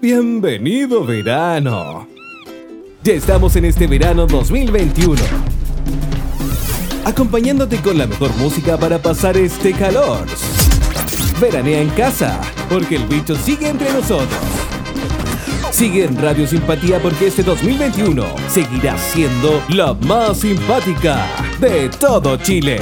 Bienvenido verano. Ya estamos en este verano 2021. Acompañándote con la mejor música para pasar este calor. Veranea en casa, porque el bicho sigue entre nosotros. Sigue en Radio Simpatía porque este 2021 seguirá siendo la más simpática de todo Chile.